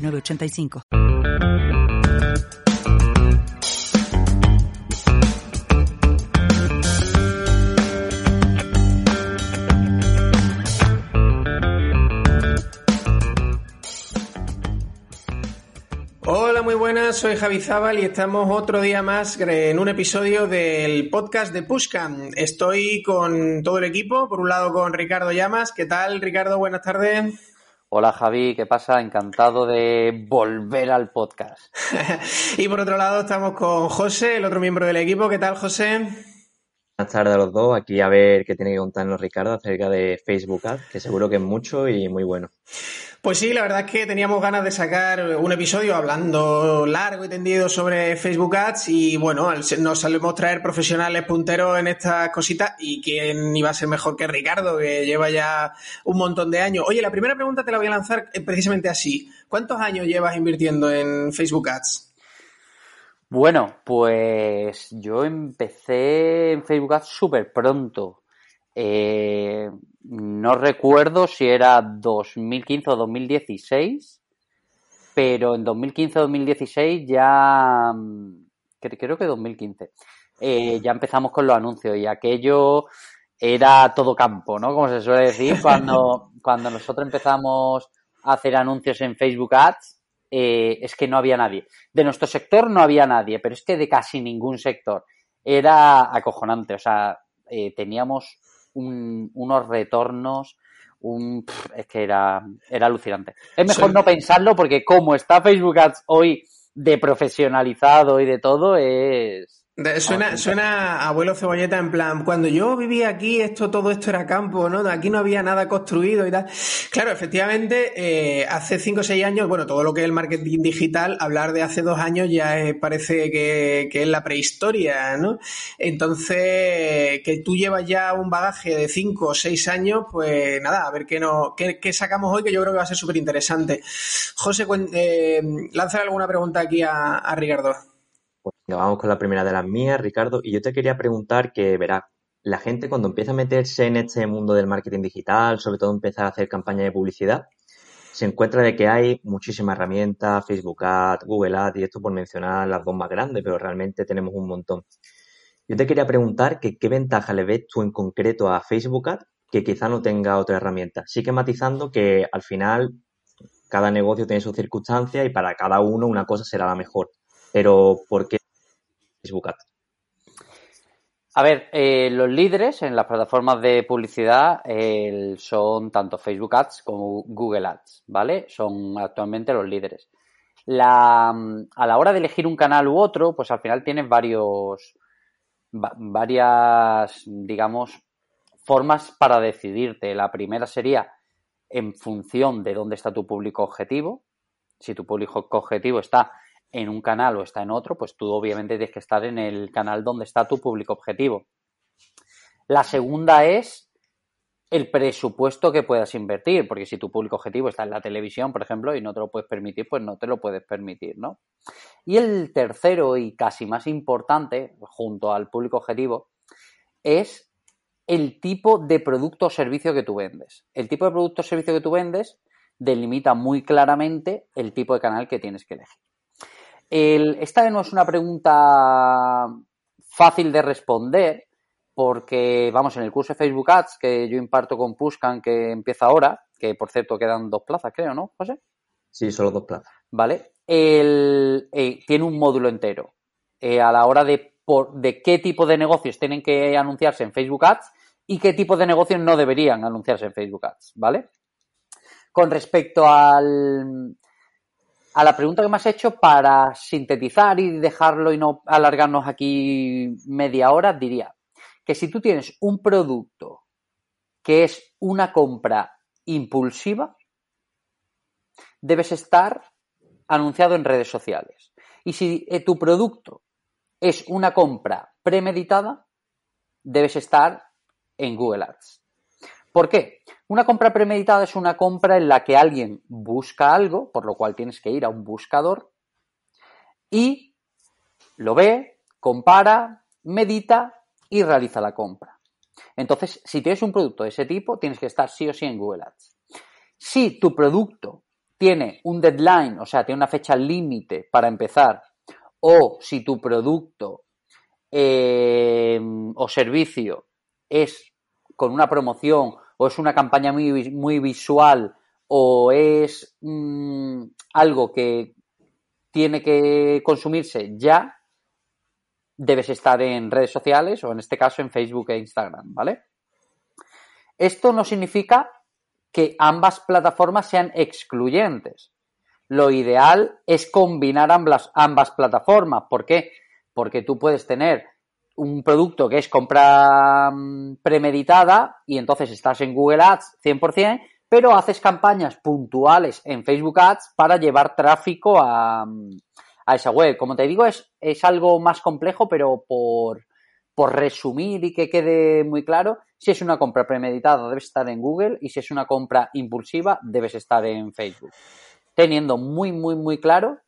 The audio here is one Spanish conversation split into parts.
985. Hola, muy buenas, soy Javi Zabal y estamos otro día más en un episodio del podcast de Pushcam. Estoy con todo el equipo, por un lado con Ricardo Llamas. ¿Qué tal, Ricardo? Buenas tardes. Hola Javi, ¿qué pasa? Encantado de volver al podcast. y por otro lado estamos con José, el otro miembro del equipo. ¿Qué tal, José? Buenas tardes a los dos. Aquí a ver qué tiene que contarnos Ricardo acerca de Facebook Ads, que seguro que es mucho y muy bueno. Pues sí, la verdad es que teníamos ganas de sacar un episodio hablando largo y tendido sobre Facebook Ads y bueno, nos salimos traer profesionales punteros en estas cositas y quién iba a ser mejor que Ricardo, que lleva ya un montón de años. Oye, la primera pregunta te la voy a lanzar precisamente así. ¿Cuántos años llevas invirtiendo en Facebook Ads? Bueno, pues yo empecé en Facebook Ads súper pronto. Eh, no recuerdo si era 2015 o 2016, pero en 2015 o 2016 ya, mm, creo que 2015, eh, ya empezamos con los anuncios y aquello era todo campo, ¿no? Como se suele decir, cuando, cuando nosotros empezamos a hacer anuncios en Facebook Ads, eh, es que no había nadie. De nuestro sector no había nadie, pero es que de casi ningún sector. Era acojonante, o sea, teníamos unos retornos, un, es que era, era alucinante. Es mejor no pensarlo porque como está Facebook Ads hoy de profesionalizado y de todo, es, Suena, suena abuelo cebolleta en plan, cuando yo vivía aquí, esto, todo esto era campo, ¿no? Aquí no había nada construido y tal. Claro, efectivamente, eh, hace cinco o seis años, bueno, todo lo que es el marketing digital, hablar de hace dos años ya parece que, es la prehistoria, ¿no? Entonces, que tú llevas ya un bagaje de cinco o seis años, pues nada, a ver qué, no, qué, sacamos hoy, que yo creo que va a ser súper interesante. José, eh, lánzale alguna pregunta aquí a, a Ricardo. Vamos con la primera de las mías, Ricardo. Y yo te quería preguntar que, verá, la gente cuando empieza a meterse en este mundo del marketing digital, sobre todo empezar a hacer campañas de publicidad, se encuentra de que hay muchísimas herramientas, Facebook Ads, Google Ads, y esto por mencionar las dos más grandes, pero realmente tenemos un montón. Yo te quería preguntar que qué ventaja le ves tú en concreto a Facebook Ads que quizá no tenga otra herramienta. Sí que matizando que al final cada negocio tiene sus circunstancias y para cada uno una cosa será la mejor. Pero ¿por qué Facebook Ads? A ver, eh, los líderes en las plataformas de publicidad son tanto Facebook Ads como Google Ads, ¿vale? Son actualmente los líderes. a la hora de elegir un canal u otro, pues al final tienes varios, varias, digamos, formas para decidirte. La primera sería en función de dónde está tu público objetivo. Si tu público objetivo está en un canal o está en otro, pues tú obviamente tienes que estar en el canal donde está tu público objetivo. La segunda es el presupuesto que puedas invertir, porque si tu público objetivo está en la televisión, por ejemplo, y no te lo puedes permitir, pues no te lo puedes permitir, ¿no? Y el tercero y casi más importante, junto al público objetivo, es el tipo de producto o servicio que tú vendes. El tipo de producto o servicio que tú vendes delimita muy claramente el tipo de canal que tienes que elegir esta no es una pregunta fácil de responder porque, vamos, en el curso de Facebook Ads que yo imparto con Pushcan, que empieza ahora, que por cierto quedan dos plazas, creo, ¿no, José? Sí, solo dos plazas. Vale. El, eh, tiene un módulo entero eh, a la hora de, por, de qué tipo de negocios tienen que anunciarse en Facebook Ads y qué tipo de negocios no deberían anunciarse en Facebook Ads, ¿vale? Con respecto al, a la pregunta que me has hecho, para sintetizar y dejarlo y no alargarnos aquí media hora, diría que si tú tienes un producto que es una compra impulsiva, debes estar anunciado en redes sociales. Y si eh, tu producto es una compra premeditada, debes estar en Google Ads. ¿Por qué? Una compra premeditada es una compra en la que alguien busca algo, por lo cual tienes que ir a un buscador y lo ve, compara, medita y realiza la compra. Entonces, si tienes un producto de ese tipo, tienes que estar sí o sí en Google Ads. Si tu producto tiene un deadline, o sea, tiene una fecha límite para empezar, o si tu producto eh, o servicio es con una promoción o es una campaña muy, visual o es mm, algo que tiene que consumirse ya, debes estar en redes sociales o en este caso en Facebook e Instagram, ¿vale? Esto no significa que ambas plataformas sean excluyentes. Lo ideal es combinar ambas, ambas plataformas. ¿Por qué? Porque tú puedes tener un producto que es compra mm, premeditada y entonces estás en Google Ads 100%, pero haces campañas puntuales en Facebook Ads para llevar tráfico a, a esa web. Como te digo, es, es algo más complejo, pero por, por resumir y que quede muy claro, si es una compra premeditada debes estar en Google y si es una compra impulsiva debes estar en Facebook. Teniendo muy, muy, muy claro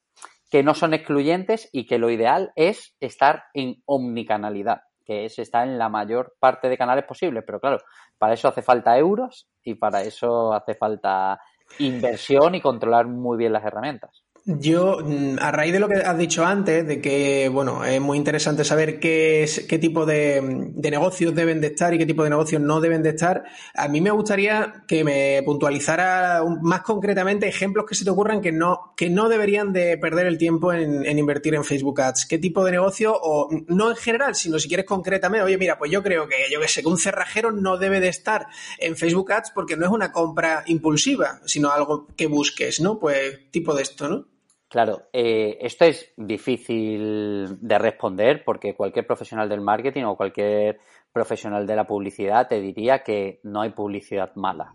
que no son excluyentes y que lo ideal es estar en omnicanalidad, que es estar en la mayor parte de canales posibles. Pero claro, para eso hace falta euros y para eso hace falta inversión y controlar muy bien las herramientas. Yo, mm, a raíz de lo que has dicho antes, de que, bueno, es muy interesante saber qué, es, qué tipo de, negocios deben de estar y qué tipo de negocios no deben de estar, a mí me gustaría que me puntualizara más concretamente ejemplos que se te ocurran que no, que no deberían de perder el tiempo en, invertir en Facebook Ads. ¿Qué tipo de negocio? O no en general, sino si quieres concretamente, oye, mira, pues yo creo que, yo que sé, que un cerrajero no debe de estar en Facebook Ads porque no es una compra impulsiva, sino algo que busques, ¿no? Pues tipo de esto, ¿no? Claro, eh, esto es difícil de responder porque cualquier profesional del marketing o cualquier profesional de la publicidad te diría que no hay publicidad mala.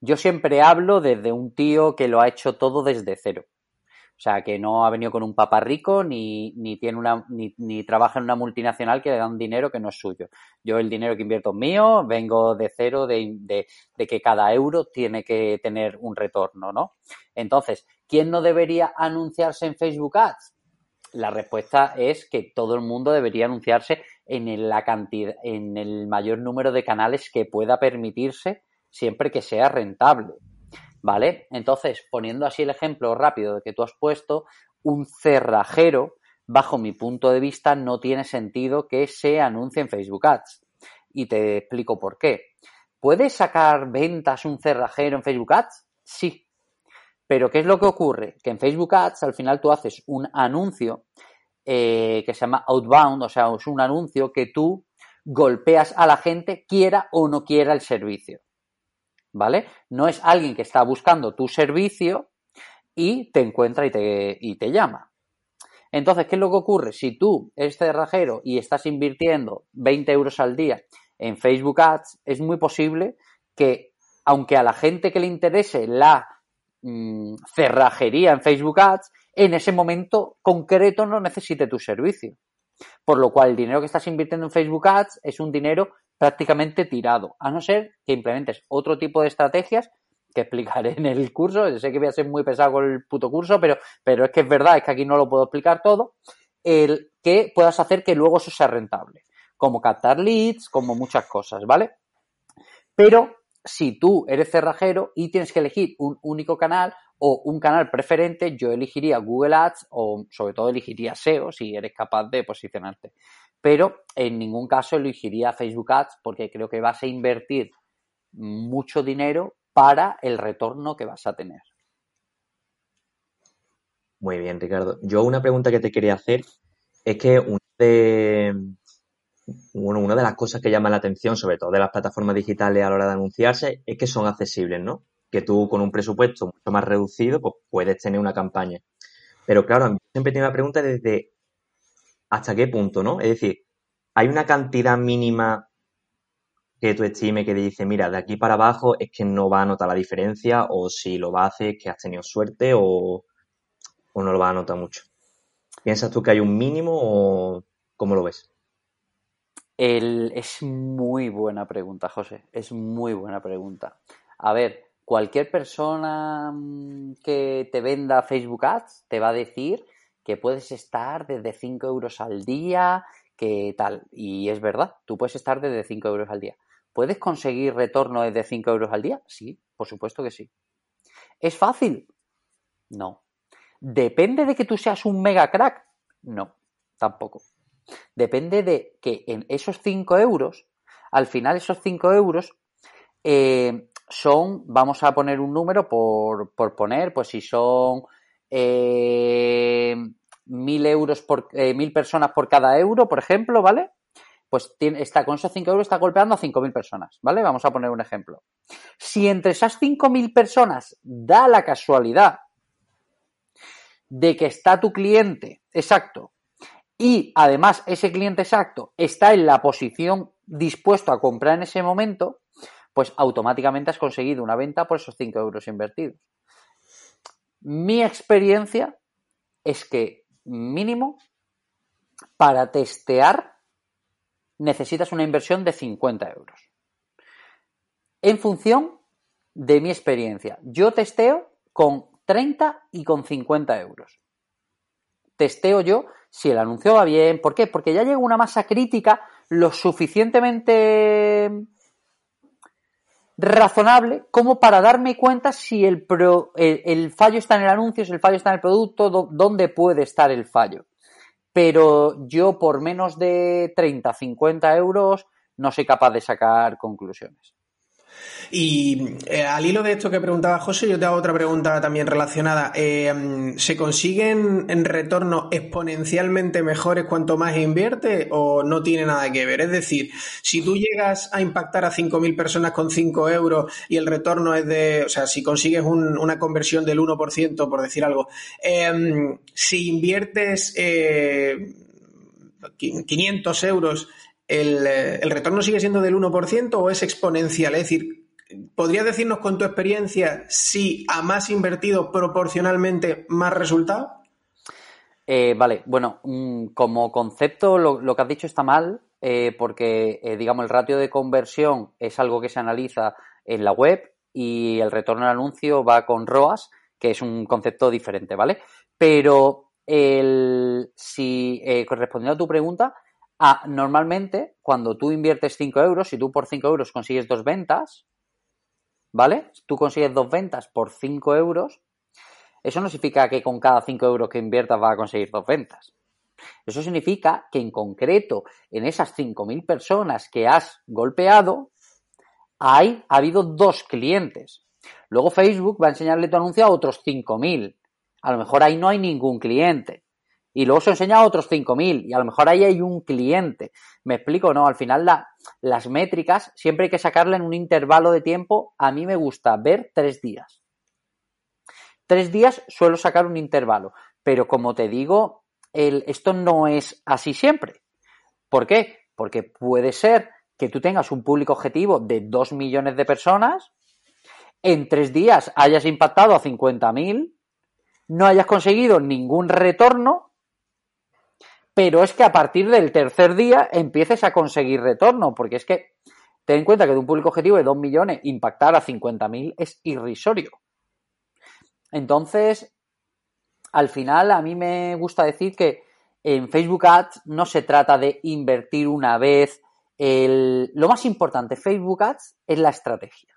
Yo siempre hablo desde un tío que lo ha hecho todo desde cero. O sea, que no ha venido con un papá rico ni, ni tiene una, ni, ni, trabaja en una multinacional que le da un dinero que no es suyo. Yo el dinero que invierto es mío, vengo de cero de, de, de que cada euro tiene que tener un retorno, ¿no? Entonces, ¿quién no debería anunciarse en Facebook Ads? La respuesta es que todo el mundo debería anunciarse en el mayor número de canales que pueda permitirse siempre que sea rentable. ¿Vale? Entonces, poniendo así el ejemplo rápido de que tú has puesto, un cerrajero, bajo mi punto de vista, no tiene sentido que se anuncie en Facebook Ads. Y te explico por qué. ¿Puede sacar ventas un cerrajero en Facebook Ads? Sí. Pero ¿qué es lo que ocurre? Que en Facebook Ads al final tú haces un anuncio eh, que se llama outbound, o sea, es un anuncio que tú golpeas a la gente quiera o no quiera el servicio. ¿vale? No es alguien que está buscando tu servicio y te encuentra y te, y te llama. Entonces, ¿qué es lo que ocurre? Si tú eres cerrajero y estás invirtiendo 20 euros al día en Facebook Ads, es muy posible que, aunque a la gente que le interese la mm, cerrajería en Facebook Ads, en ese momento concreto no necesite tu servicio. Por lo cual, el dinero que estás invirtiendo en Facebook Ads es un dinero prácticamente tirado, a no ser que implementes otro tipo de estrategias que explicaré en el curso. Sé que voy a ser muy pesado con el puto curso, pero, pero es que es verdad, es que aquí no lo puedo explicar todo. El que puedas hacer que luego eso sea rentable, como captar leads, como muchas cosas, ¿vale? Pero si tú eres cerrajero y tienes que elegir un único canal o un canal preferente, yo elegiría Google Ads o sobre todo elegiría SEO si eres capaz de posicionarte pero en ningún caso elegiría Facebook Ads porque creo que vas a invertir mucho dinero para el retorno que vas a tener. Muy bien, Ricardo. Yo una pregunta que te quería hacer es que una de, bueno, una de las cosas que llama la atención, sobre todo de las plataformas digitales a la hora de anunciarse, es que son accesibles, ¿no? Que tú con un presupuesto mucho más reducido, pues puedes tener una campaña. Pero claro, siempre tengo una pregunta desde hasta qué punto, ¿no? Es decir, hay una cantidad mínima que tú estime que te dice, mira, de aquí para abajo es que no va a notar la diferencia o si lo va a hacer es que has tenido suerte o, o no lo vas a notar mucho? ¿Piensas tú que hay un mínimo o cómo lo ves? Es muy buena pregunta, José. Es muy buena pregunta. A ver, cualquier persona mm, que te venda Facebook Ads te va a decir que puedes estar desde 5 euros al día, que tal. Y es verdad, tú puedes estar desde 5 euros al día. ¿Puedes conseguir retorno desde 5 euros al día? Sí, por supuesto que sí. ¿Es fácil? No. ¿Depende de que tú seas un mega crack? No, tampoco. Depende de que en esos 5 euros, al final esos 5 euros eh, son, vamos a poner un número por, poner, pues si son eh, mil euros por eh, mil personas por cada euro, por ejemplo, ¿vale? Pues está con esos 5 euros está golpeando a 5.000 personas, ¿vale? Vamos a poner un ejemplo. Si entre esas 5.000 personas da la casualidad de que está tu cliente exacto y además ese cliente exacto está en la posición dispuesto a comprar en ese momento, pues automáticamente has conseguido una venta por esos 5 euros invertidos. Mi experiencia es que mínimo para testear necesitas una inversión de 50 euros. En función de mi experiencia, yo testeo con 30 y con 50 euros. Testeo yo si el anuncio va bien. ¿Por qué? Porque ya llega una masa crítica lo suficientemente razonable como para darme cuenta si el, el, fallo está en el anuncio, si el fallo está en el producto, dónde puede estar el fallo. Pero yo por menos de 30, 50 euros no soy capaz de sacar conclusiones. Y eh, al hilo de esto que preguntaba José, yo te hago otra pregunta también relacionada. Eh, ¿Se consiguen en retorno exponencialmente mejores cuanto más inviertes o no tiene nada que ver? Es decir, si tú llegas a impactar a 5.000 personas con 5 euros y el retorno es de, o sea, si consigues una conversión del 1%, por decir algo, em, si inviertes 500 eh, euros el, el, retorno sigue siendo del 1% o es exponencial? Es decir, ¿Podrías decirnos con tu experiencia si a más invertido proporcionalmente más resultado? Eh, vale, bueno, mm, como concepto lo, que has dicho está mal eh, porque, eh, digamos, el ratio de conversión es algo que se analiza en la web y el retorno al anuncio va con ROAS, que es un concepto diferente, ¿vale? Pero el, si, respondiendo a tu pregunta, ah, normalmente cuando tú inviertes 5 euros, si tú por 5 euros consigues dos ventas, ¿vale? Tú consigues dos ventas por 5 euros, eso no significa que con cada 5 euros que inviertas vas a conseguir dos ventas. Eso significa que en concreto, en esas 5.000 personas que has golpeado, hay, ha habido dos clientes. Luego Facebook va a enseñarle tu anuncio a otros 5.000. A lo mejor ahí no hay ningún cliente y luego se enseña a otros 5.000 y a lo mejor ahí hay un cliente. ¿Me explico? No, al final las métricas siempre hay que sacarle en un intervalo de tiempo. A mí me gusta ver tres días. Tres días suelo sacar un intervalo, pero como te digo, el, esto no es así siempre. ¿Por qué? Porque puede ser que tú tengas un público objetivo de 2 millones de personas, en tres días hayas impactado a 50.000, no hayas conseguido ningún retorno pero es que a partir del tercer día empieces a conseguir retorno, porque es que ten en cuenta que de un público objetivo de 2 millones impactar a 50.000 es irrisorio. Entonces, al final a mí me gusta decir que en Facebook Ads no se trata de invertir una vez. Lo más importante, Facebook Ads es la estrategia.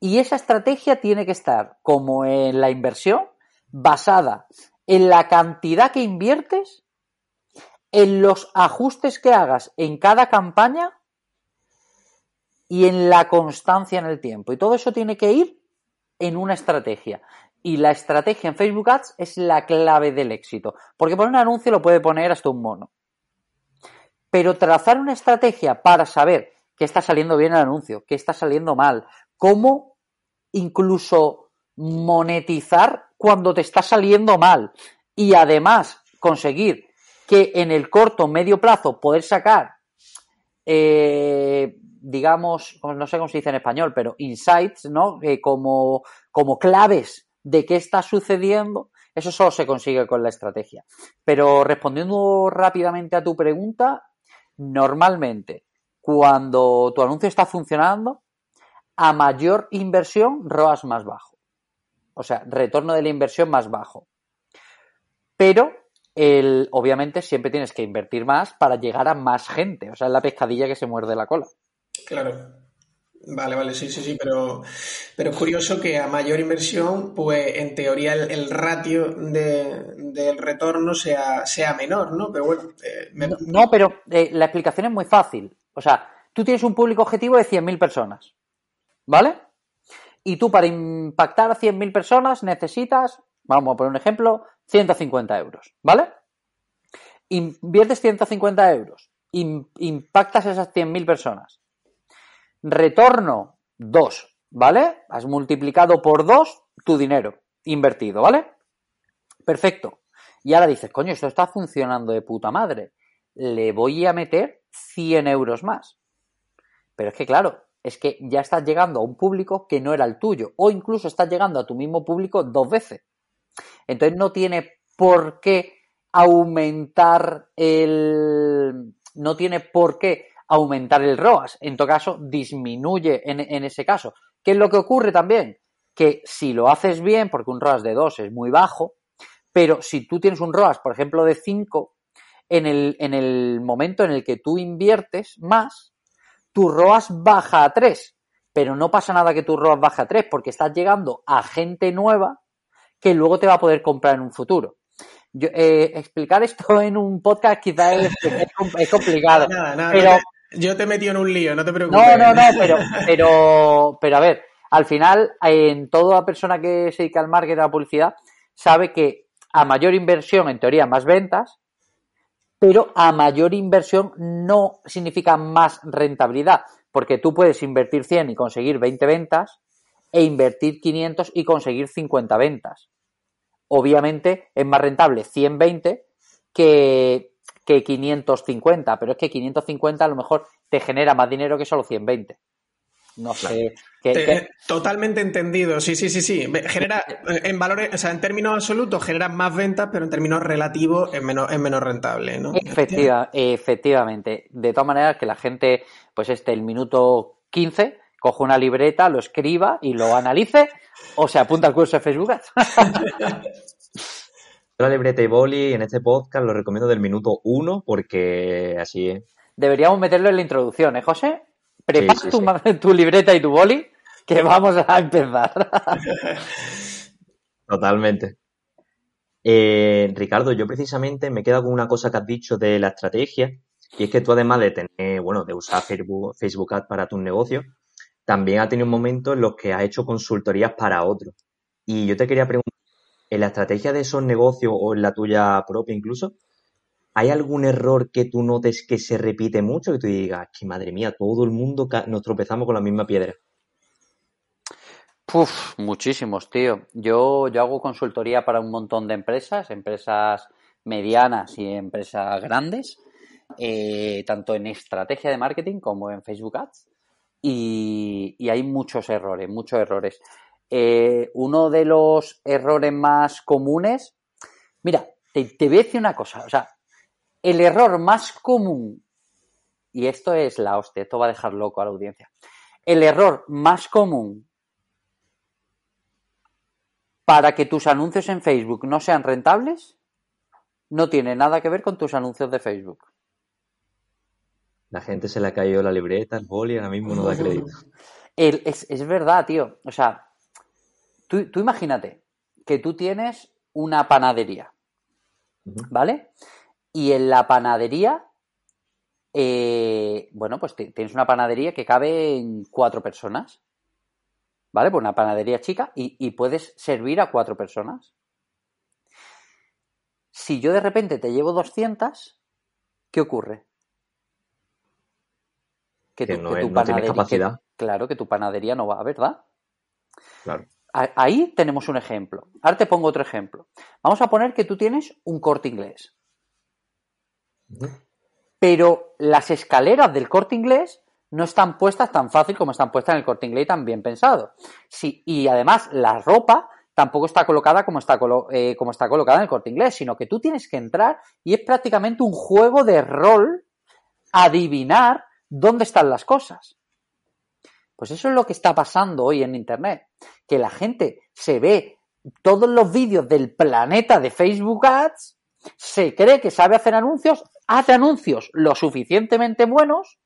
Y esa estrategia tiene que estar, como en la inversión, basada en la cantidad que inviertes, en los ajustes que hagas en cada campaña y en la constancia en el tiempo. Y todo eso tiene que ir en una estrategia. Y la estrategia en Facebook Ads es la clave del éxito. Porque poner un anuncio lo puede poner hasta un mono. Pero trazar una estrategia para saber qué está saliendo bien el anuncio, qué está saliendo mal, cómo incluso monetizar cuando te está saliendo mal y además conseguir que en el corto medio plazo poder sacar eh, digamos no sé cómo se dice en español pero insights no eh, como como claves de qué está sucediendo, eso solo se consigue con la estrategia. Pero respondiendo rápidamente a tu pregunta, normalmente cuando tu anuncio está funcionando, a mayor inversión, ROAS más bajo. O sea, retorno de la inversión más bajo. Pero, el, obviamente, siempre tienes que invertir más para llegar a más gente. O sea, es la pescadilla que se muerde la cola. Claro. Vale, vale, sí, sí, sí, pero, pero es curioso que a mayor inversión, pues en teoría el, ratio del retorno sea, sea menor, ¿no? Pero bueno. Eh, no, pero eh, la explicación es muy fácil. O sea, tú tienes un público objetivo de 100.000 personas, ¿vale? Y tú para impactar a 100.000 personas necesitas, vamos a poner un ejemplo, 150 euros, ¿vale? Inviertes 150 euros, impactas a esas 100.000 personas. Retorno 2, ¿vale? Has multiplicado por 2 tu dinero invertido, ¿vale? Perfecto. Y ahora dices, coño, esto está funcionando de puta madre. Le voy a meter 100 euros más. Pero es que, claro, es que ya estás llegando a un público que no era el tuyo, o incluso estás llegando a tu mismo público dos veces. Entonces no tiene por qué aumentar el. No tiene por qué aumentar el ROAS. En todo caso, disminuye en, ese caso. ¿Qué es lo que ocurre también? Que si lo haces bien, porque un ROAS de 2 es muy bajo, pero si tú tienes un ROAS, por ejemplo, de 5, en el, en el momento en el que tú inviertes más, tu ROAS baja a 3. Pero no pasa nada que tu ROAS baje a 3 porque estás llegando a gente nueva que luego te va a poder comprar en un futuro. Eh, explicar esto en un podcast quizás es, complicado. pero, yo te he metido en un lío, no te preocupes. No, no, no, pero, pero, pero a ver, al final, en toda persona que se dedica al marketing, a la publicidad, sabe que a mayor inversión, en teoría, más ventas, pero a mayor inversión no significa más rentabilidad, porque tú puedes invertir 100 y conseguir 20 ventas e invertir 500 y conseguir 50 ventas. Obviamente es más rentable 120 que, que 550, pero es que 550 a lo mejor te genera más dinero que solo 120. No sé. Totalmente entendido, sí, sí, sí, sí. Genera, en valores, o sea, en términos absolutos genera más ventas, pero en términos relativos es menos, es menos rentable, ¿no? Efectiva, efectivamente. De todas maneras, que la gente, pues este, el minuto 15, coja una libreta, lo escriba y lo analice, o se apunta al curso de Facebook La libreta y boli en este podcast lo recomiendo del minuto 1 porque así es. Deberíamos meterlo en la introducción, ¿eh, José? Prepara tu, libreta y tu boli, que vamos a empezar. Totalmente. Eh, Ricardo, yo precisamente me quedo con una cosa que has dicho de la estrategia, y es que tú además de tener, bueno, de usar Facebook, Facebook Ads para tus negocios, también has tenido un momento en los que has hecho consultorías para otros. Y yo te quería preguntar, ¿en la estrategia de esos negocios o en la tuya propia incluso, ¿Hay algún error que tú notes que se repite mucho? Que tú digas, que madre mía, todo el mundo nos tropezamos con la misma piedra. Puf, muchísimos, tío. Yo, yo hago consultoría para un montón de empresas, empresas medianas y empresas grandes, eh, tanto en estrategia de marketing como en Facebook Ads. Y, hay muchos errores, muchos errores. Eh, uno de los errores más comunes, mira, te, te voy a decir una cosa, o sea, el error más común, y esto es la hostia, esto va a dejar loco a la audiencia, el error más común para que tus anuncios en Facebook no sean rentables no tiene nada que ver con tus anuncios de Facebook. La gente se le ha caído la libreta, el boli, ahora mismo no da crédito. es, verdad, tío. O sea, tú, imagínate que tú tienes una panadería, ¿vale? Y en la panadería, eh, bueno, pues tienes una panadería que cabe en cuatro personas. ¿Vale? Pues una panadería chica y, puedes servir a cuatro personas. Si yo de repente te llevo 200, ¿qué ocurre? Que, tu, no, panadería, capacidad. claro, que tu panadería no va, ¿verdad? Claro. Ahí tenemos un ejemplo. Ahora te pongo otro ejemplo. Vamos a poner que tú tienes un corte inglés. Pero las escaleras del corte inglés no están puestas tan fácil como están puestas en el corte inglés y tan bien pensado. Sí, y además la ropa tampoco está colocada como está, eh, como está colocada en el corte inglés, sino que tú tienes que entrar y es prácticamente un juego de rol adivinar dónde están las cosas. Pues eso es lo que está pasando hoy en Internet, que la gente se ve todos los vídeos del planeta de Facebook Ads, se cree que sabe hacer anuncios, hace anuncios lo suficientemente buenos,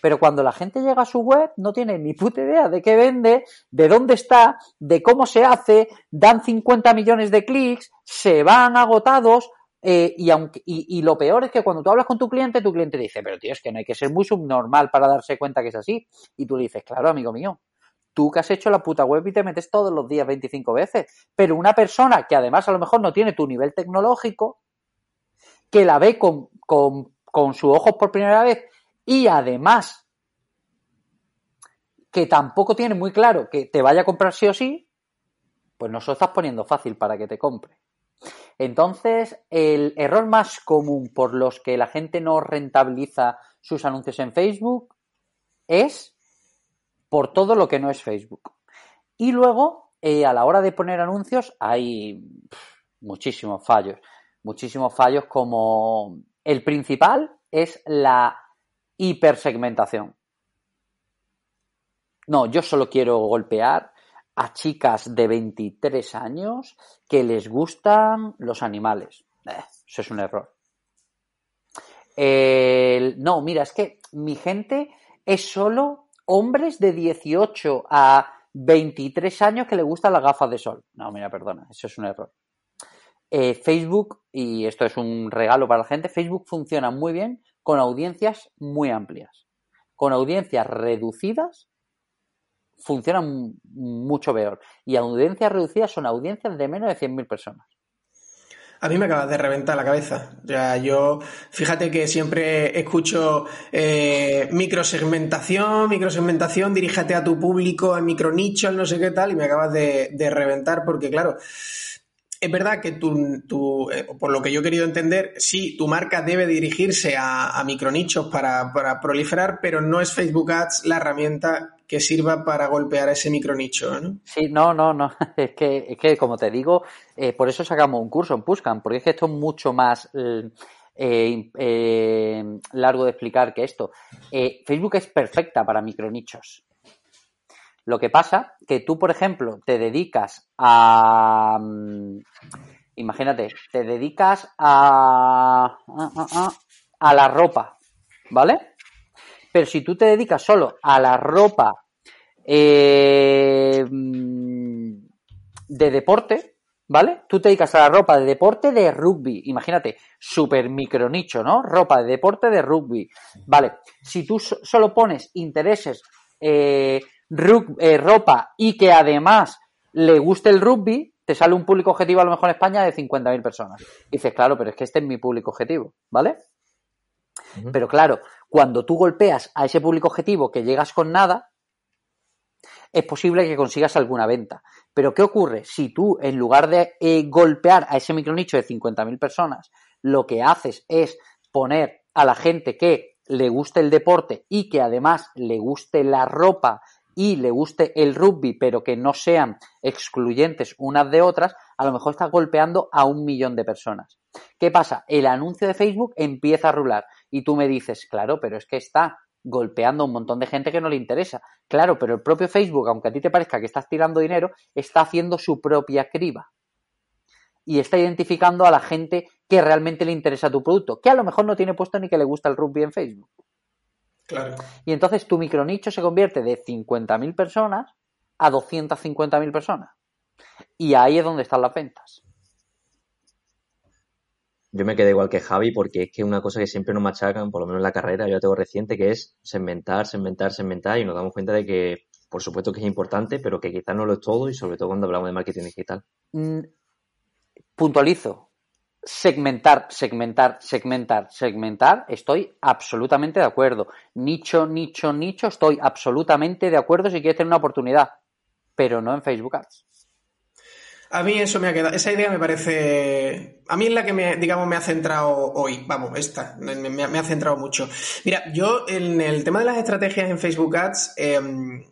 pero cuando la gente llega a su web no tiene ni puta idea de qué vende, de dónde está, de cómo se hace, dan 50 millones de clics, se van agotados, eh, y, aunque, y, lo peor es que cuando tú hablas con tu cliente, tu cliente dice, pero tío, es que no hay que ser muy subnormal para darse cuenta que es así. Y tú le dices, claro, amigo mío, tú que has hecho la puta web y te metes todos los días 25 veces. Pero una persona que además a lo mejor no tiene tu nivel tecnológico, que la ve con, con, con sus ojos por primera vez y además que tampoco tiene muy claro que te vaya a comprar sí o sí, pues no se lo estás poniendo fácil para que te compre. Entonces, el error más común por los que la gente no rentabiliza sus anuncios en Facebook es por todo lo que no es Facebook. Y luego, eh, a la hora de poner anuncios, hay muchísimos fallos. Muchísimos fallos como el principal es la hipersegmentación. No, yo solo quiero golpear a chicas de 23 años que les gustan los animales. Eh, eso es un error. no, mira, es que mi gente es solo hombres de 18 a 23 años que le gustan las gafas de sol. No, mira, perdona, eso es un error. Eh, Facebook, y esto es un regalo para la gente, Facebook funciona muy bien con audiencias muy amplias. Con audiencias reducidas funcionan mucho peor. Y audiencias reducidas son audiencias de menos de 100.000 personas. A mí me acabas de reventar la cabeza. Ya yo, fíjate que siempre escucho eh, microsegmentación, microsegmentación, diríjate a tu público, al micronicho, al no sé qué tal, y me acabas de, de reventar porque, claro, es verdad que tú, eh, por lo que yo he querido entender, sí, tu marca debe dirigirse a, micronichos para, proliferar, pero no es Facebook Ads la herramienta que sirva para golpear a ese micronicho, ¿no? Sí, no, no, no. Es que, es que como te digo, eh, por eso sacamos un curso en Puscan, porque es que esto es mucho más eh, largo de explicar que esto. Facebook es perfecta para micronichos. Lo que pasa que tú, por ejemplo, te dedicas a... Mm, imagínate, te dedicas a, a, la ropa, ¿vale? Pero si tú te dedicas solo a la ropa eh, mm, de deporte, ¿vale? Tú te dedicas a la ropa de deporte de rugby, imagínate, super micro nicho, ¿no? Ropa de deporte de rugby, ¿vale? Si tú solo pones intereses eh, eh, ropa y que además le guste el rugby, te sale un público objetivo a lo mejor en España de 50.000 personas. Y dices, claro, pero es que este es mi público objetivo, ¿vale? Pero claro, cuando tú golpeas a ese público objetivo que llegas con nada, es posible que consigas alguna venta. Pero ¿qué ocurre? Si tú, en lugar de eh, golpear a ese micronicho de 50.000 personas, lo que haces es poner a la gente que le guste el deporte y que además le guste la ropa y le guste el rugby, pero que no sean excluyentes unas de otras, a lo mejor está golpeando a un millón de personas. ¿Qué pasa? El anuncio de Facebook empieza a rular y tú me dices, claro, pero es que está golpeando a un montón de gente que no le interesa. Claro, pero el propio Facebook, aunque a ti te parezca que estás tirando dinero, está haciendo su propia criba. Y está identificando a la gente que realmente le interesa tu producto, que a lo mejor no tiene puesto ni que le gusta el rugby en Facebook. Y entonces tu micronicho se convierte de 50.000 personas a 250.000 personas. Y ahí es donde están las ventas. Yo me quedé igual que Javi porque es que una cosa que siempre nos machacan, por lo menos en la carrera, yo tengo reciente, que es segmentar, segmentar, segmentar y nos damos cuenta de que, por supuesto que es importante, pero que quizás no lo es todo y sobre todo cuando hablamos de marketing digital. Mm, puntualizo, segmentar, segmentar, segmentar, segmentar, estoy absolutamente de acuerdo. Nicho, nicho, nicho, estoy absolutamente de acuerdo si quieres tener una oportunidad, pero no en Facebook Ads. A mí eso me ha quedado, esa idea me parece, a mí es la que me, digamos, me ha centrado hoy, vamos, esta, me, ha centrado mucho. Mira, yo en el tema de las estrategias en Facebook Ads, em,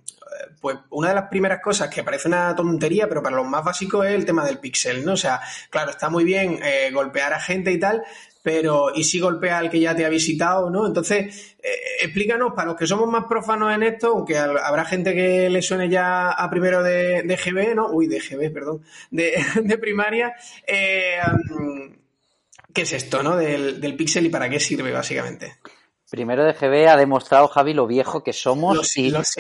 pues una de las primeras cosas que parece una tontería, pero para los más básicos es el tema del pixel, ¿no? O sea, claro, está muy bien eh, golpear a gente y tal, pero ¿y si golpea al que ya te ha visitado, no? Entonces, eh, explícanos, para los que somos más profanos en esto, aunque habrá gente que le suene ya a primero de, GB, ¿no? Uy, de GB, perdón, de, primaria, eh, ¿qué es esto, no? Del, del pixel y para qué sirve, básicamente. Primero de GB ha demostrado, Javi, lo viejo que somos y, lo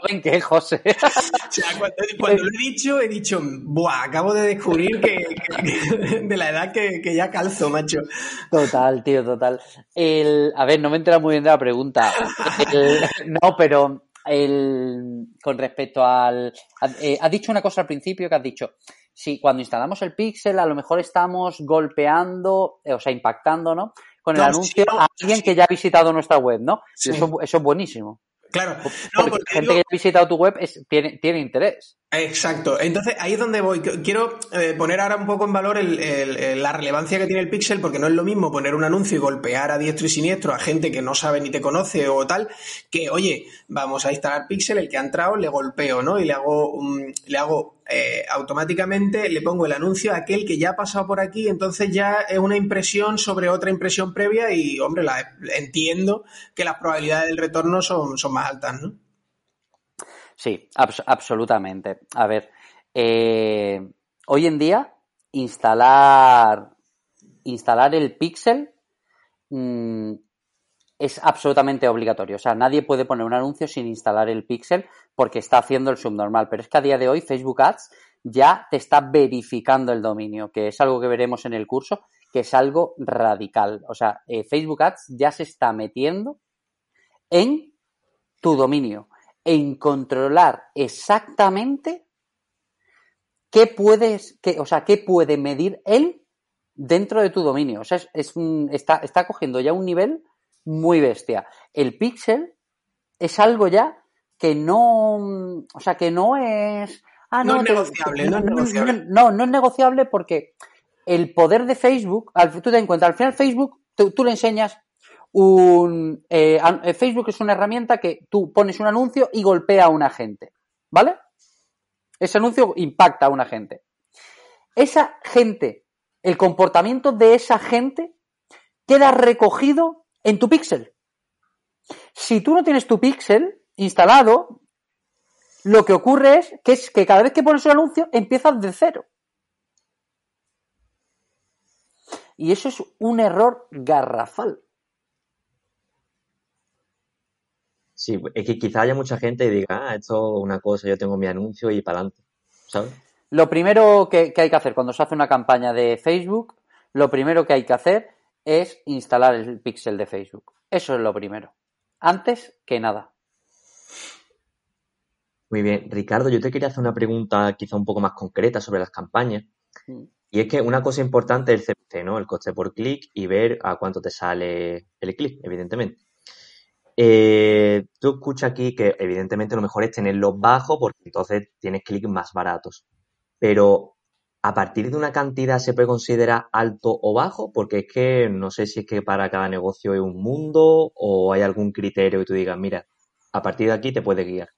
joven que es José. O sea, cuando, lo he dicho, he dicho, buah, acabo de descubrir que, de la edad que, ya calzo, macho. Total, tío, total. El, a ver, no me entera muy bien de la pregunta. no, pero el, con respecto al... Eh, has dicho una cosa al principio que has dicho, sí, cuando instalamos el Pixel a lo mejor estamos golpeando, o sea, impactando, ¿no? Con el anuncio a alguien que ya ha visitado nuestra web, ¿no? eso, eso es buenísimo. Claro, no, porque, gente que ha visitado tu web tiene, tiene interés. Exacto. Entonces, ahí es donde voy. Quiero eh, poner ahora un poco en valor la relevancia que tiene el pixel, porque no es lo mismo poner un anuncio y golpear a diestro y siniestro a gente que no sabe ni te conoce o tal, que, oye, vamos a instalar pixel, el que ha entrado le golpeo, ¿no? Y le hago, le hago eh, automáticamente, le pongo el anuncio a aquel que ya ha pasado por aquí, entonces ya es una impresión sobre otra impresión previa y, hombre, entiendo que las probabilidades del retorno son, son más altas, ¿no? Sí, absolutamente. A ver, eh, hoy en día instalar, instalar el Pixel mm, es absolutamente obligatorio. O sea, nadie puede poner un anuncio sin instalar el Pixel porque está haciendo el subnormal. Pero es que a día de hoy Facebook Ads ya te está verificando el dominio, que es algo que veremos en el curso, que es algo radical. O sea, eh, Facebook Ads ya se está metiendo en tu dominio en controlar exactamente qué puedes, qué, o sea, qué puede medir él dentro de tu dominio. O sea, es, está, está cogiendo ya un nivel muy bestia. El pixel es algo ya que no, o sea, que no es... Ah, no, es negociable, no, es negociable. No, no, es negociable porque el poder de Facebook, al, tú te das cuenta, al final Facebook, tú le enseñas un eh, eh, Facebook es una herramienta que tú pones un anuncio y golpea a un agente, ¿vale? Ese anuncio impacta a un agente. Esa gente, el comportamiento de esa gente queda recogido en tu pixel. Si tú no tienes tu pixel instalado, lo que ocurre es que, es que cada vez que pones un anuncio empiezas de cero. Y eso es un error garrafal. Sí, es que quizá haya mucha gente y diga, ah, esto es una cosa, yo tengo mi anuncio y para adelante, ¿sabes? Lo primero que, hay que hacer cuando se hace una campaña de Facebook, lo primero que hay que hacer es instalar el pixel de Facebook. Eso es lo primero. Antes que nada. Muy bien. Ricardo, yo te quería hacer una pregunta quizá un poco más concreta sobre las campañas. Mm. Y es que una cosa importante es el CPC, ¿no? El coste por clic y ver a cuánto te sale el clic, evidentemente. Eh, tú escuchas aquí que evidentemente lo mejor es tenerlo bajo porque entonces tienes clics más baratos. Pero a partir de una cantidad se puede considerar alto o bajo, porque es que no sé si es que para cada negocio es un mundo o hay algún criterio que tú digas, mira, a partir de aquí te puede guiar.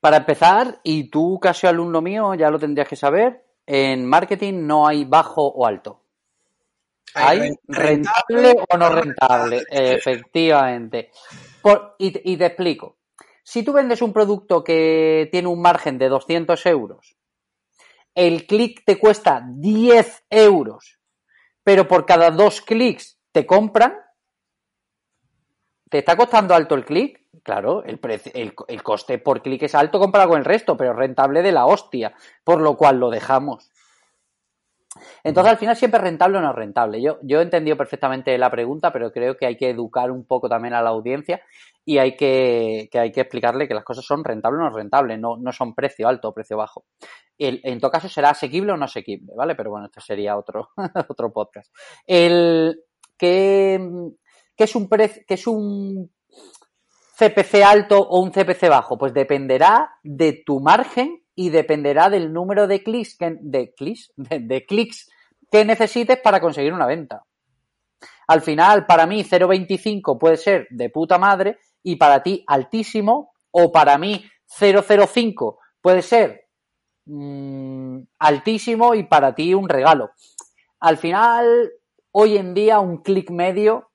Para empezar, y tú casi alumno mío ya lo tendrías que saber, en marketing no hay bajo o alto. ¿Hay rentable o no rentable? Efectivamente. y, te explico. Si tú vendes un producto que tiene un margen de 200 euros, el clic te cuesta 10 euros, pero por cada dos clics te compran, ¿te está costando alto el clic? Claro, el, el coste por clic es alto comparado con el resto, pero rentable de la hostia, por lo cual lo dejamos. Entonces, al final, siempre rentable o no rentable. Yo, yo he entendido perfectamente la pregunta, pero creo que hay que educar un poco también a la audiencia y hay que, hay que explicarle que las cosas son rentables o no rentables, no, no son precio alto o precio bajo. en todo caso, será asequible o no asequible, ¿vale? Pero bueno, esto sería otro, otro podcast. El, ¿qué, es un qué es un CPC alto o un CPC bajo? Pues dependerá de tu margen y dependerá del número de clics que, de clics, de, clics que necesites para conseguir una venta. Al final, para mí, 0.25 puede ser de puta madre y para ti altísimo, o para mí 005 puede ser mm, altísimo y para ti un regalo. Al final, hoy en día, un clic medio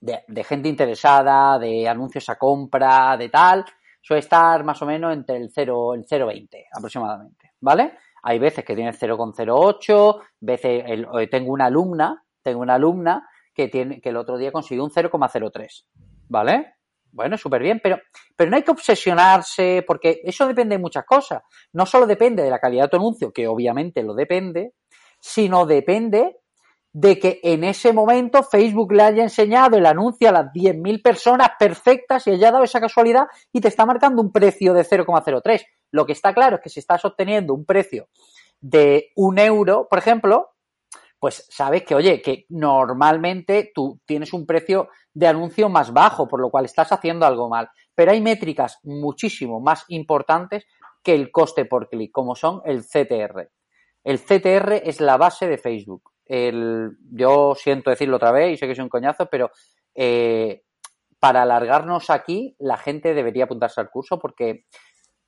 de, de, gente interesada, de anuncios a compra, de tal, suele estar más o menos entre el 0 el 0,20 aproximadamente, ¿vale? Hay veces que tiene 0,08, veces eh, tengo una alumna, tengo una alumna que tiene que el otro día consiguió un 0,03, ¿vale? Bueno, súper bien, pero, pero no hay que obsesionarse porque eso depende de muchas cosas. No solo depende de la calidad de tu anuncio, que obviamente lo depende, sino depende de que en ese momento Facebook le haya enseñado el anuncio a las 10.000 personas perfectas y haya dado esa casualidad y te está marcando un precio de 0,03. Lo que está claro es que si estás obteniendo un precio de un euro, por ejemplo, pues sabes que, oye, que normalmente tú tienes un precio de anuncio más bajo, por lo cual estás haciendo algo mal. Pero hay métricas muchísimo más importantes que el coste por clic, como son el CTR. El CTR es la base de Facebook el, yo siento decirlo otra vez y sé que es un coñazo, pero eh, para alargarnos aquí, la gente debería apuntarse al curso porque,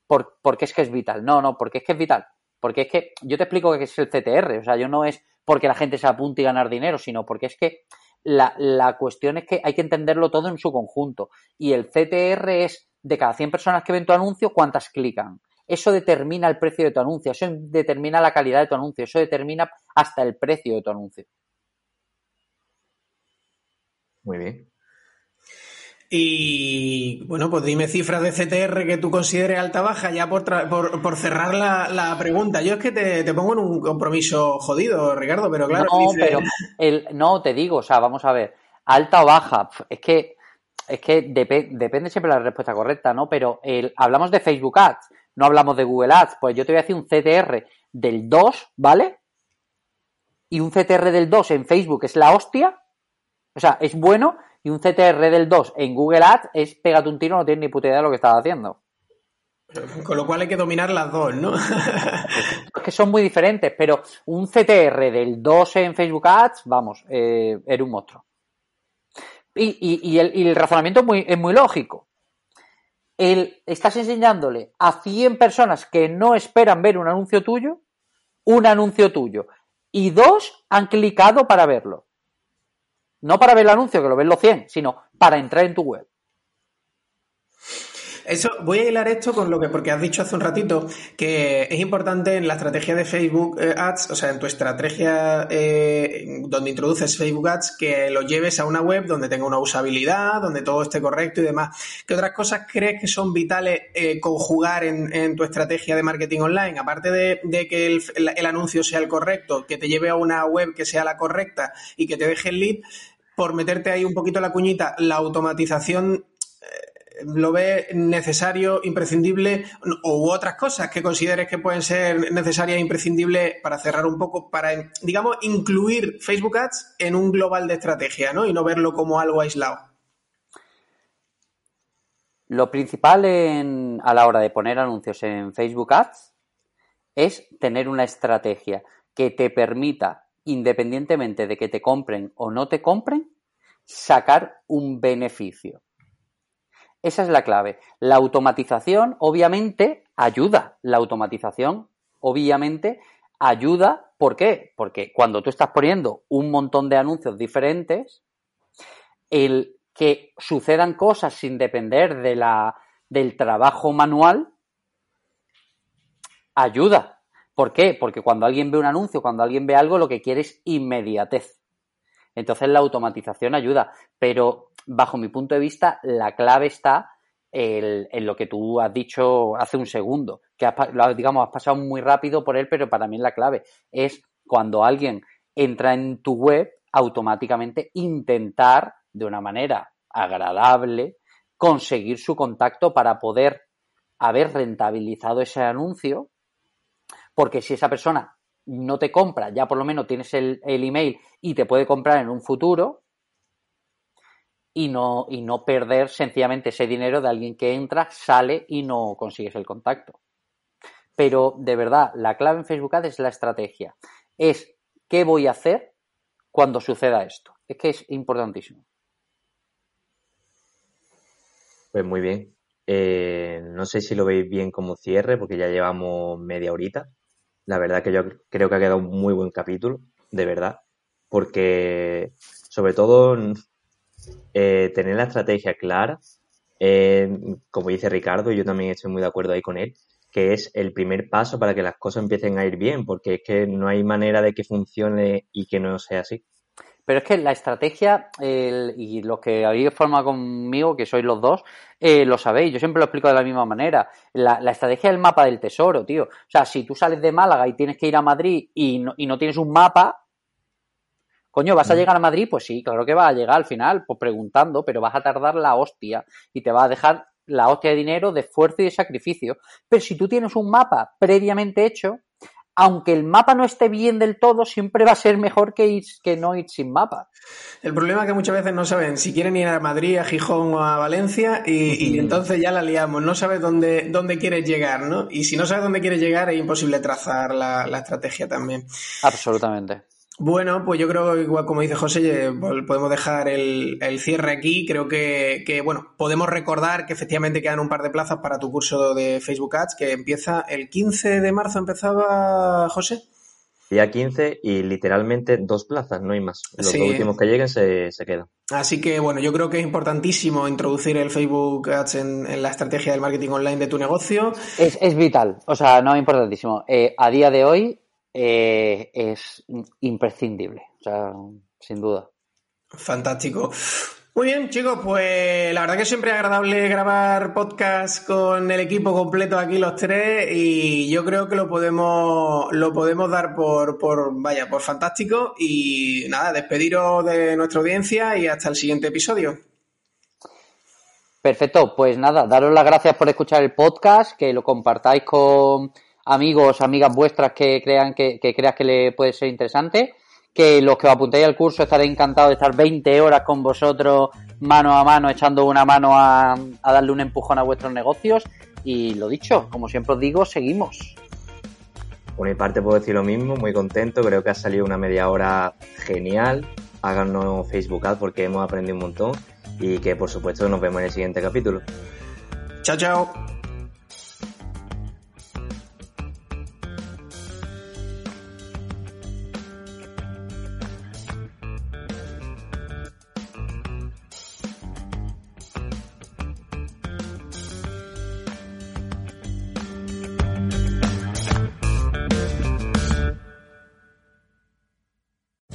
por, porque es que es vital. No, no, porque es que es vital. Porque es que yo te explico qué es el CTR. O sea, yo no es porque la gente se apunte y ganar dinero, sino porque es que la, la cuestión es que hay que entenderlo todo en su conjunto. Y el CTR es de cada 100 personas que ven tu anuncio, cuántas clican eso determina el precio de tu anuncio, eso determina la calidad de tu anuncio, eso determina hasta el precio de tu anuncio. Muy bien. Y bueno, pues dime cifras de CTR que tú consideres alta baja, ya por, por, cerrar la, pregunta. Yo es que te, pongo en un compromiso jodido, Ricardo, pero claro. No, pero el, no te digo, o sea, vamos a ver, alta o baja, es que es que depende siempre de la respuesta correcta, ¿no? Pero el, hablamos de Facebook Ads no hablamos de Google Ads, pues yo te voy a decir un CTR del 2, ¿vale? Y un CTR del 2 en Facebook es la hostia, o sea, es bueno, y un CTR del 2 en Google Ads es pégate un tiro, no tienes ni puta idea de lo que estás haciendo. Con lo cual hay que dominar las dos, ¿no? es que son muy diferentes, pero un CTR del 2 en Facebook Ads, vamos, eh, era un monstruo. Y, el, y, el, razonamiento es muy, es muy lógico el, estás enseñándole a 100 personas que no esperan ver un anuncio tuyo, un anuncio tuyo, y dos han clicado para verlo. No para ver el anuncio, que lo ven los 100, sino para entrar en tu web. Eso, voy a hilar esto con lo que, porque has dicho hace un ratito que es importante en la estrategia de Facebook eh, Ads, o sea, en tu estrategia eh, donde introduces Facebook Ads, que lo lleves a una web donde tenga una usabilidad, donde todo esté correcto y demás. ¿Qué otras cosas crees que son vitales eh, conjugar en, tu estrategia de marketing online? Aparte de, que el, el anuncio sea el correcto, que te lleve a una web que sea la correcta y que te deje el lead, por meterte ahí un poquito la cuñita, la automatización lo ve necesario, imprescindible, u otras cosas que consideres que pueden ser necesarias e imprescindibles para cerrar un poco, para, digamos, incluir Facebook Ads en un global de estrategia, ¿no? Y no verlo como algo aislado. Lo principal en, a la hora de poner anuncios en Facebook Ads es tener una estrategia que te permita, independientemente de que te compren o no te compren, sacar un beneficio. Esa es la clave. La automatización, obviamente, ayuda. La automatización, obviamente, ayuda. ¿Por qué? Porque cuando tú estás poniendo un montón de anuncios diferentes, el que sucedan cosas sin depender de la, del trabajo manual, ayuda. ¿Por qué? Porque cuando alguien ve un anuncio, cuando alguien ve algo, lo que quiere es inmediatez. Entonces la automatización ayuda, pero bajo mi punto de vista la clave está en, lo que tú has dicho hace un segundo, que has, digamos has pasado muy rápido por él, pero para mí la clave. Es cuando alguien entra en tu web, automáticamente intentar de una manera agradable conseguir su contacto para poder haber rentabilizado ese anuncio, porque si esa persona no te compra, ya por lo menos tienes el, email y te puede comprar en un futuro y no, y no perder sencillamente ese dinero de alguien que entra, sale y no consigues el contacto. Pero de verdad, la clave en Facebook Ads es la estrategia. Es qué voy a hacer cuando suceda esto. Es que es importantísimo. Pues muy bien. Eh, no sé si lo veis bien como cierre, porque ya llevamos media horita. La verdad que yo creo que ha quedado un muy buen capítulo, de verdad, porque sobre todo eh, tener la estrategia clara, eh, como dice Ricardo, yo también estoy muy de acuerdo ahí con él, que es el primer paso para que las cosas empiecen a ir bien, porque es que no hay manera de que funcione y que no sea así. Pero es que la estrategia, y los que habéis forma conmigo, que sois los dos, eh, lo sabéis, yo siempre lo explico de la misma manera. La, estrategia es el mapa del tesoro, tío. O sea, si tú sales de Málaga y tienes que ir a Madrid y no, y no tienes un mapa, Coño, ¿vas a llegar a Madrid? Pues sí, claro que vas a llegar al final, pues preguntando, pero vas a tardar la hostia y te va a dejar la hostia de dinero, de esfuerzo y de sacrificio. Pero si tú tienes un mapa previamente hecho, aunque el mapa no esté bien del todo, siempre va a ser mejor que, ir, que no ir sin mapa. El problema es que muchas veces no saben si quieren ir a Madrid, a Gijón o a Valencia y, entonces ya la liamos, no sabes dónde, dónde quieres llegar, ¿no? Y si no sabes dónde quieres llegar es imposible trazar la, la estrategia también. Absolutamente. Bueno, pues yo creo que igual como dice José, podemos dejar el, cierre aquí. Creo que, bueno, podemos recordar que efectivamente quedan un par de plazas para tu curso de Facebook Ads que empieza el 15 de marzo, empezaba José. Día 15 y literalmente dos plazas, no hay más. Los últimos que lleguen se, se, quedan. Así que bueno, yo creo que es importantísimo introducir el Facebook Ads en, la estrategia del marketing online de tu negocio. Es, es vital, o sea, no es importantísimo. Eh, a día de hoy eh, es imprescindible, o sea, sin duda. Fantástico. Muy bien, chicos, pues la verdad que siempre es agradable grabar podcast con el equipo completo aquí los tres y yo creo que lo podemos lo podemos dar por, por vaya, por fantástico y nada, despediros de nuestra audiencia y hasta el siguiente episodio. Perfecto, pues nada, daros las gracias por escuchar el podcast, que lo compartáis con amigos, amigas vuestras que crean que, que creas que le puede ser interesante. Que los que os apuntéis al curso estaré encantado de estar 20 horas con vosotros mano a mano, echando una mano a, a darle un empujón a vuestros negocios. Y lo dicho, como siempre os digo, seguimos. Por mi parte puedo decir lo mismo, muy contento, creo que ha salido una media hora genial. Háganos Facebook Ad porque hemos aprendido un montón y que por supuesto nos vemos en el siguiente capítulo. Chao, chao.